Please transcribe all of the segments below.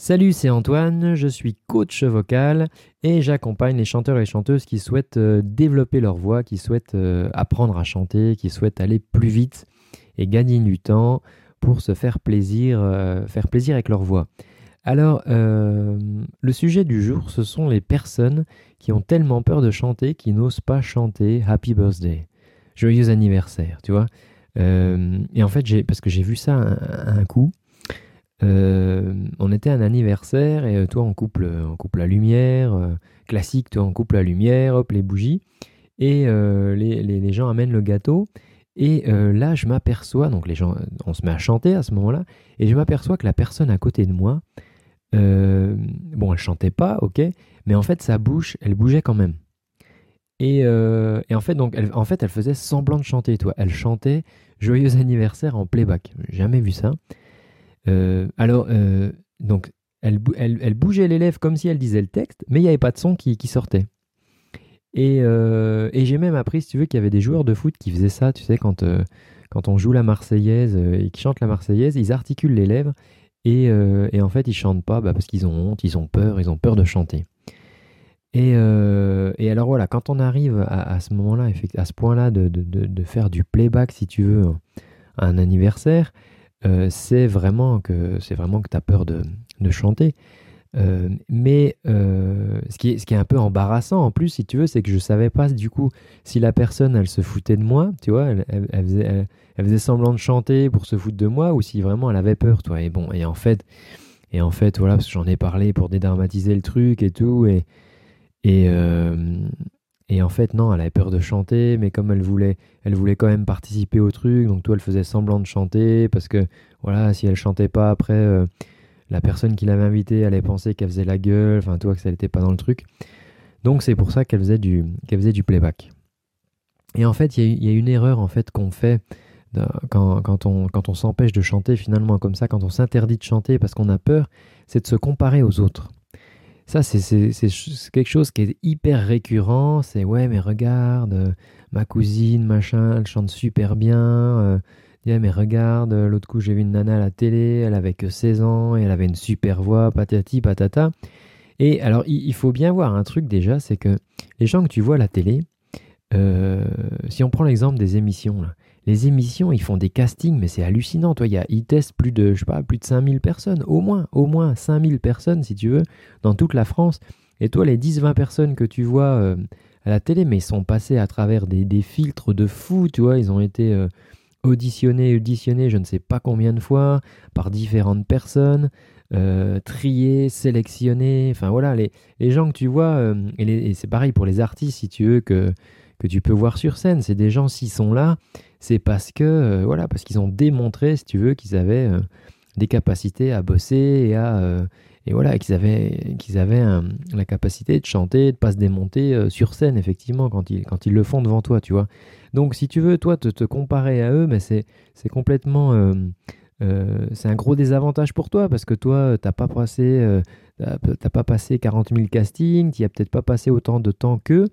Salut, c'est Antoine, je suis coach vocal et j'accompagne les chanteurs et chanteuses qui souhaitent euh, développer leur voix, qui souhaitent euh, apprendre à chanter, qui souhaitent aller plus vite et gagner du temps pour se faire plaisir, euh, faire plaisir avec leur voix. Alors, le sujet du jour, ce sont les personnes qui ont tellement peur de chanter qu'ils n'osent pas chanter Happy Birthday, joyeux anniversaire, tu vois. et en fait, parce que j'ai vu ça un coup, euh, on était à un anniversaire et euh, toi on coupe, on coupe la lumière, euh, classique, toi on coupe la lumière, hop les bougies, et les, gens amènent le gâteau. Et là je m'aperçois, donc les gens, on se met à chanter à ce moment-là, et je m'aperçois que la personne à côté de moi, bon elle chantait pas, ok, mais en fait sa bouche, elle bougeait quand même. Et, en fait donc, elle, en fait elle faisait semblant de chanter, toi, elle chantait joyeux anniversaire en playback, jamais vu ça. Euh, alors, euh, donc, elle, bougeait les lèvres comme si elle disait le texte, mais il n'y avait pas de son qui, sortait. Euh, et, j'ai même appris, si tu veux, qu'il y avait des joueurs de foot qui faisaient ça, tu sais, quand, quand on joue la Marseillaise et qu'ils chantent la Marseillaise, ils articulent les lèvres et, en fait, ils chantent pas bah, parce qu'ils ont honte, ils ont peur, ils ont peur de chanter. Et, alors voilà, quand on arrive à, ce moment-là, à ce point-là de, de, faire du playback, si tu veux, à un anniversaire, euh, c'est vraiment que c'est vraiment que tu as peur de, chanter. Euh, mais euh, ce, qui est, ce qui est un peu embarrassant en plus, si tu veux, c'est que je savais pas du coup si la personne elle se foutait de moi, tu vois, elle, faisait, elle, faisait, semblant de chanter pour se foutre de moi ou si vraiment elle avait peur, toi. Et bon, et en fait, et en fait, voilà, parce que j'en ai parlé pour dédramatiser le truc et tout, et, et en fait, non, elle avait peur de chanter, mais comme elle voulait, elle voulait quand même participer au truc, donc toi, elle faisait semblant de chanter, parce que, voilà, si elle chantait pas après, euh, la personne qui l'avait invitée allait penser qu'elle faisait la gueule, enfin, toi, que ça n'était pas dans le truc. Donc, c'est pour ça qu'elle faisait, du, faisait du playback. Et en fait, il y, a une erreur, en fait, qu'on fait quand, quand, on, quand on s'empêche de chanter, finalement, comme ça, quand on s'interdit de chanter parce qu'on a peur, c'est de se comparer aux autres. Ça, c'est quelque chose qui est hyper récurrent. C'est ouais, mais regarde, euh, ma cousine, machin, elle chante super bien. Euh, mais regarde, euh, l'autre coup, j'ai vu une nana à la télé, elle avait que 16 ans et elle avait une super voix, patati patata. Et alors, il, faut bien voir un truc déjà, c'est que les gens que tu vois à la télé, si on prend l'exemple des émissions, là, les émissions, ils font des castings, mais c'est hallucinant. Toi, y a, ils testent plus de, je sais pas, plus de 5000 personnes, au moins, au moins 5000 personnes, si tu veux, dans toute la France. Et toi, les 10-20 personnes que tu vois euh, à la télé, mais ils sont passés à travers des, filtres de fou, tu vois, ils ont été euh, auditionnés, auditionnés, je ne sais pas combien de fois, par différentes personnes, euh, triés, sélectionnés, enfin voilà, les, gens que tu vois, et, et c'est pareil pour les artistes, si tu veux, que, que tu peux voir sur scène, c'est des gens, s'ils sont là, c'est parce que euh, voilà, parce qu'ils ont démontré, si tu veux, qu'ils avaient euh, des capacités à bosser et à euh, et voilà, qu'ils avaient qu'ils avaient la capacité de chanter, de pas se démonter sur scène effectivement quand ils quand ils le font devant toi, tu vois. Donc si tu veux toi te, comparer à eux, mais c'est c'est complètement c'est un gros désavantage pour toi parce que toi, t'as pas passé, t'as pas passé 40 000 castings, tu as peut-être pas passé autant de temps qu'eux,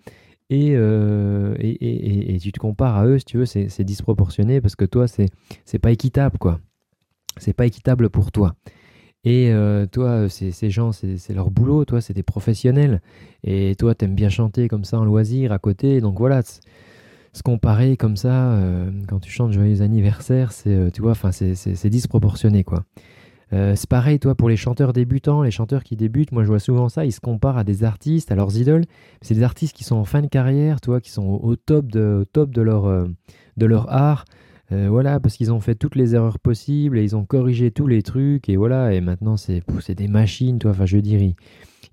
euh, et, et, et, tu te compares à eux, si tu veux, c'est disproportionné parce que toi, c'est pas équitable, quoi. C'est pas équitable pour toi. Et euh, toi, ces gens, c'est leur boulot, toi, c'est des professionnels. Et toi, t'aimes bien chanter comme ça en loisir à côté. Donc voilà, se comparer comme ça, euh, quand tu chantes Joyeux anniversaire, c'est, tu vois, c'est disproportionné, quoi. Euh, c'est pareil, toi, pour les chanteurs débutants, les chanteurs qui débutent, moi je vois souvent ça, ils se comparent à des artistes, à leurs idoles. C'est des artistes qui sont en fin de carrière, toi, qui sont au top de, top de, leur, euh, de leur art. Euh, voilà, parce qu'ils ont fait toutes les erreurs possibles et ils ont corrigé tous les trucs. Et voilà, et maintenant c'est des machines, toi, enfin je dirais.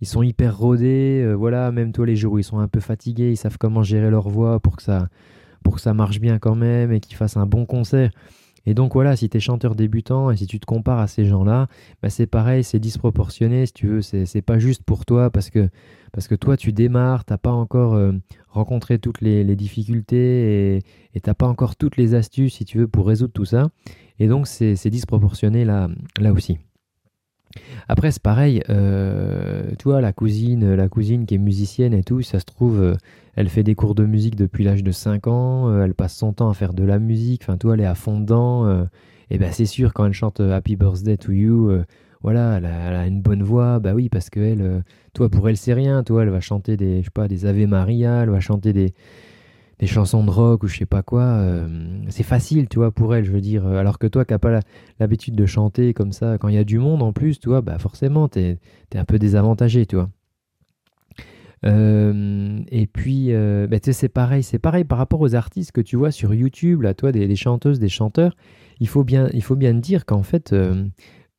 Ils sont hyper rodés, voilà, même toi les jours où ils sont un peu fatigués, ils savent comment gérer leur voix pour que ça, pour que ça marche bien quand même et qu'ils fassent un bon concert. Et donc voilà, si tu es chanteur débutant et si tu te compares à ces gens-là, bah c'est pareil, c'est disproportionné, si tu veux, c'est pas juste pour toi parce que, parce que toi tu démarres, t'as pas encore euh, rencontré toutes les, difficultés et t'as pas encore toutes les astuces, si tu veux, pour résoudre tout ça. Et donc c'est disproportionné là, là aussi. Après, c'est pareil, euh, tu vois, la cousine, la cousine qui est musicienne et tout, ça se trouve, euh, elle fait des cours de musique depuis l'âge de 5 ans, euh, elle passe son temps à faire de la musique, enfin, toi, elle est à fond dedans. et ben, c'est sûr, quand elle chante Happy Birthday to You voilà, elle a, une bonne voix, bah oui, parce que elle, toi, pour elle, c'est rien, toi, elle va chanter des, je sais pas, des Ave Maria, elle va chanter des, des chansons de rock ou je sais pas quoi, c'est facile, tu vois, pour elle, je veux dire. Alors que toi, qui n'as pas l'habitude de chanter comme ça, quand il y a du monde en plus, tu vois, bah forcément, tu es, un peu désavantagé, tu vois. Euh, et puis, euh, bah, c'est pareil, c'est pareil par rapport aux artistes que tu vois sur YouTube, là, toi, des, chanteuses, des chanteurs. Il faut bien, il faut bien dire qu'en fait,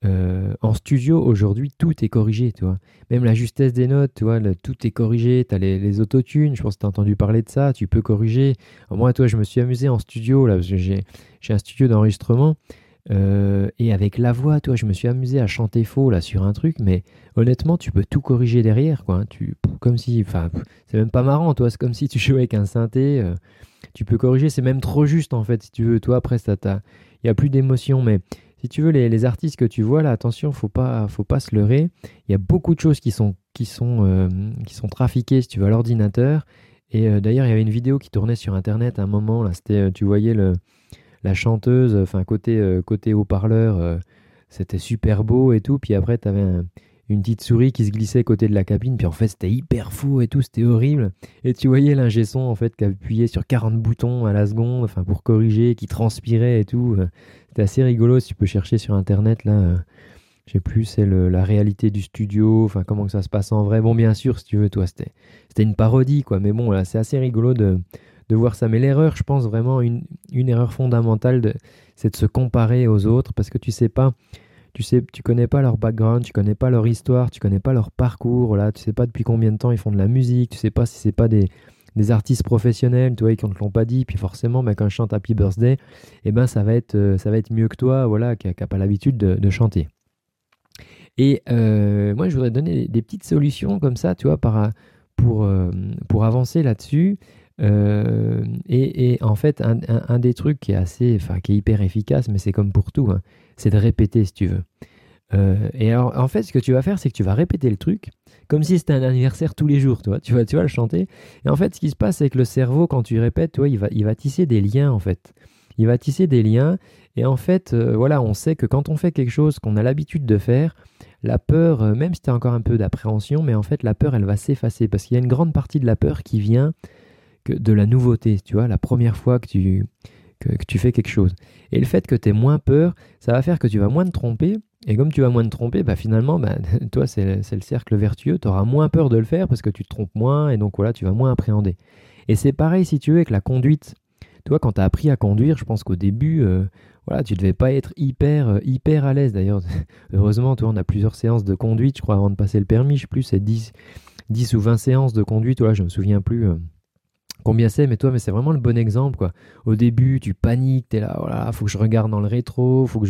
euh, en studio aujourd'hui, tout est corrigé, tu vois. Même la justesse des notes, tu vois, tout est corrigé. Tu as les, les autotunes, je pense que tu as entendu parler de ça, tu peux corriger. moi, toi, je me suis amusé en studio, là, parce que j'ai un studio d'enregistrement. Euh, et avec la voix, toi, je me suis amusé à chanter faux là sur un truc, mais honnêtement, tu peux tout corriger derrière, quoi. Hein. Tu, comme si, enfin, c'est même pas marrant, toi. C'est comme si tu jouais avec un synthé. Euh, tu peux corriger, c'est même trop juste en fait, si tu veux. Toi, après, ça il y a plus d'émotion, mais si tu veux, les, artistes que tu vois là, attention, faut pas, faut pas se leurrer. Il y a beaucoup de choses qui sont, qui sont, euh, qui sont trafiquées, si tu veux, à l'ordinateur. Et d'ailleurs, il y avait une vidéo qui tournait sur Internet à un moment. Là, c'était, tu voyais le la chanteuse, enfin côté, euh, côté haut-parleur, euh, c'était super beau et tout. Puis après, tu avais une petite souris qui se glissait côté de la cabine. Puis en fait, c'était hyper fou et tout, c'était horrible. Et tu voyais l'ingé son en fait qui appuyait sur 40 boutons à la seconde, enfin pour corriger, qui transpirait et tout. C'était assez rigolo si tu peux chercher sur internet là. Euh, je sais plus, c'est la réalité du studio, enfin comment que ça se passe en vrai. Bon, bien sûr, si tu veux, toi, c'était une parodie, quoi. Mais bon, là, c'est assez rigolo de, de voir ça. Mais l'erreur, je pense vraiment, une, une erreur fondamentale, c'est de se comparer aux autres parce que tu sais pas, tu sais, tu connais pas leur background, tu connais pas leur histoire, tu connais pas leur parcours, là, tu sais pas depuis combien de temps ils font de la musique, tu sais pas si c'est pas des, artistes professionnels, tu vois, qui ne l'ont pas dit, puis forcément, ben, quand je chante Happy Birthday, eh ben, ça, va être, euh, mieux que toi, voilà, qui n'a pas l'habitude de, chanter. Et euh, moi, je voudrais donner des petites solutions comme ça, tu vois, pour, euh, pour avancer là-dessus. Euh, et, en fait, un, des trucs qui est assez, enfin, qui est hyper efficace, mais c'est comme pour tout, hein, c'est de répéter si tu veux. Euh, et alors, en fait, ce que tu vas faire, c'est que tu vas répéter le truc comme si c'était un anniversaire tous les jours, tu vois. Tu vas, tu vas le chanter. Et en fait, ce qui se passe, c'est que le cerveau, quand tu répètes, tu il va, il va tisser des liens, en fait. Il va tisser des liens. Et en fait, euh, voilà, on sait que quand on fait quelque chose qu'on a l'habitude de faire, la peur, même si tu as encore un peu d'appréhension, mais en fait, la peur, elle va s'effacer parce qu'il y a une grande partie de la peur qui vient de la nouveauté, tu vois, la première fois que tu, que, tu fais quelque chose. Et le fait que tu aies moins peur, ça va faire que tu vas moins te tromper. Et comme tu vas moins te tromper, bah finalement, bah, toi, c'est le cercle vertueux. Tu auras moins peur de le faire parce que tu te trompes moins et donc voilà, tu vas moins appréhender. Et c'est pareil si tu veux avec la conduite. Toi, quand tu as appris à conduire, je pense qu'au début, euh, voilà, tu devais pas être hyper, euh, hyper à l'aise. D'ailleurs, heureusement, toi, on a plusieurs séances de conduite, je crois, avant de passer le permis. Je sais plus, c'est 10, 10 ou 20 séances de conduite. Voilà, je me souviens plus. Euh, combien c'est, mais toi, mais c'est vraiment le bon exemple, quoi. Au début, tu paniques, t'es là, voilà, faut que je regarde dans le rétro, faut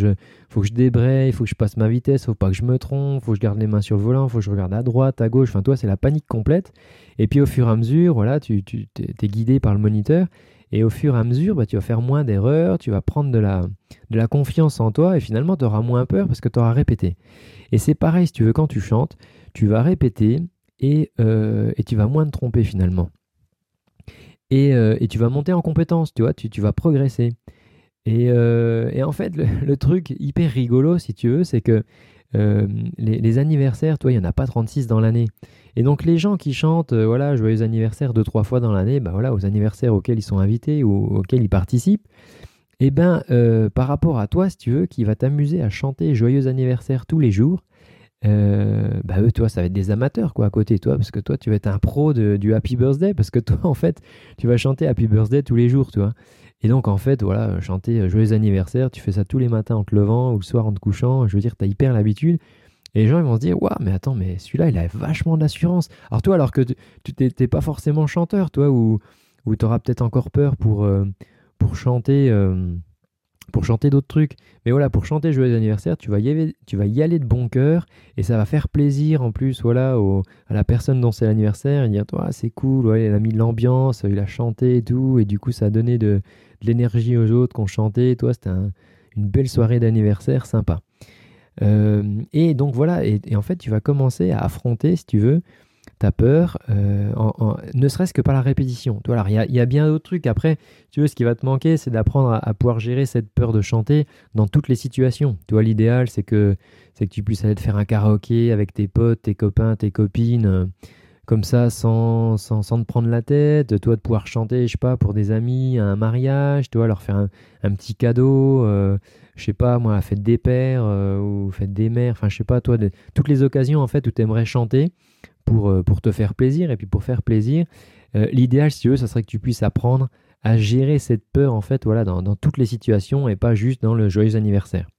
faut que je débraye, faut que je passe ma vitesse, faut pas que je me trompe, faut que je garde les mains sur le volant, faut que je regarde à droite, à gauche. Enfin, toi, c'est la panique complète. Et puis, au fur et à mesure, voilà, tu, tu es guidé par le moniteur. Et au fur et à mesure, bah, tu vas faire moins d'erreurs, tu vas prendre de la, de la confiance en toi et finalement, tu auras moins peur parce que tu auras répété. Et c'est pareil, si tu veux, quand tu chantes, tu vas répéter et, euh, et tu vas moins te tromper finalement. Euh, et, tu vas monter en compétence, tu tu, vas progresser. Et, euh, en fait, le, truc hyper rigolo, si tu veux, c'est que euh, les, anniversaires, toi, il n'y en a pas 36 dans l'année. Et donc, les gens qui chantent, voilà, joyeux anniversaire deux, trois fois dans l'année, bah voilà, aux anniversaires auxquels ils sont invités ou auxquels ils participent, eh ben, par rapport à toi, si tu veux, qui va t'amuser à chanter joyeux anniversaire tous les jours, euh, bah eux, toi, ça va être des amateurs quoi à côté, toi, parce que toi, tu vas être un pro de, du Happy Birthday, parce que toi, en fait, tu vas chanter Happy Birthday tous les jours, tu vois. Et donc, en fait, voilà, chanter euh, Joyeux anniversaire, tu fais ça tous les matins en te levant ou le soir en te couchant, je veux dire, tu as hyper l'habitude. Et les gens, ils vont se dire, waouh, mais attends, mais celui-là, il a vachement d'assurance. Alors, toi, alors que tu t'es pas forcément chanteur, toi, ou, ou tu auras peut-être encore peur pour, euh, pour chanter pour chanter d'autres trucs. Mais voilà, pour chanter Joyeux anniversaire, tu vas y aller, de bon cœur et ça va faire plaisir en plus voilà, à la personne dont c'est l'anniversaire et dire toi c'est cool, ouais, il a mis de l'ambiance, il a chanté et tout, et du coup ça a donné de, l'énergie aux autres qui ont chanté. Toi, c'était une belle soirée d'anniversaire sympa. Euh, et donc voilà, et, en fait, tu vas commencer à affronter, si tu veux, ta peur, euh, ne serait-ce que par la répétition. il y, a, bien d'autres trucs. Après, tu veux, ce qui va te manquer, c'est d'apprendre à, pouvoir gérer cette peur de chanter dans toutes les situations. Tu vois, l'idéal, c'est que, que tu puisses aller te faire un karaoké avec tes potes, tes copains, tes copines, euh, comme ça, sans, sans, te prendre la tête. Toi, de pouvoir chanter, je sais pas, pour des amis, à un mariage, tu vois, leur faire un, petit cadeau. Euh, je sais pas, moi, à fête des pères ou fête des mères. Enfin, je sais pas, toi, toutes les occasions, en fait, où tu aimerais chanter pour, euh, pour te faire plaisir. Et puis pour faire plaisir, euh, l'idéal, si tu veux, ça serait que tu puisses apprendre à gérer cette peur en fait voilà dans, dans, toutes les situations et pas juste dans le joyeux anniversaire.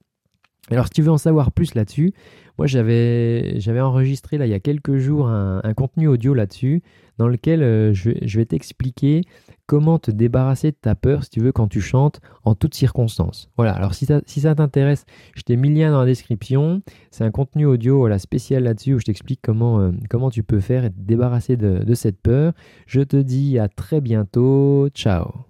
Alors si tu veux en savoir plus là-dessus, moi j'avais j'avais enregistré là il y a quelques jours un, contenu audio là-dessus dans lequel euh, je, vais t'expliquer comment te débarrasser de ta peur si tu veux quand tu chantes en toutes circonstances. Voilà, alors si ça, t'intéresse, je t'ai mis le lien dans la description. C'est un contenu audio spécial là-dessus où je t'explique comment, euh, comment tu peux faire et te débarrasser de cette peur. Je te dis à très bientôt. Ciao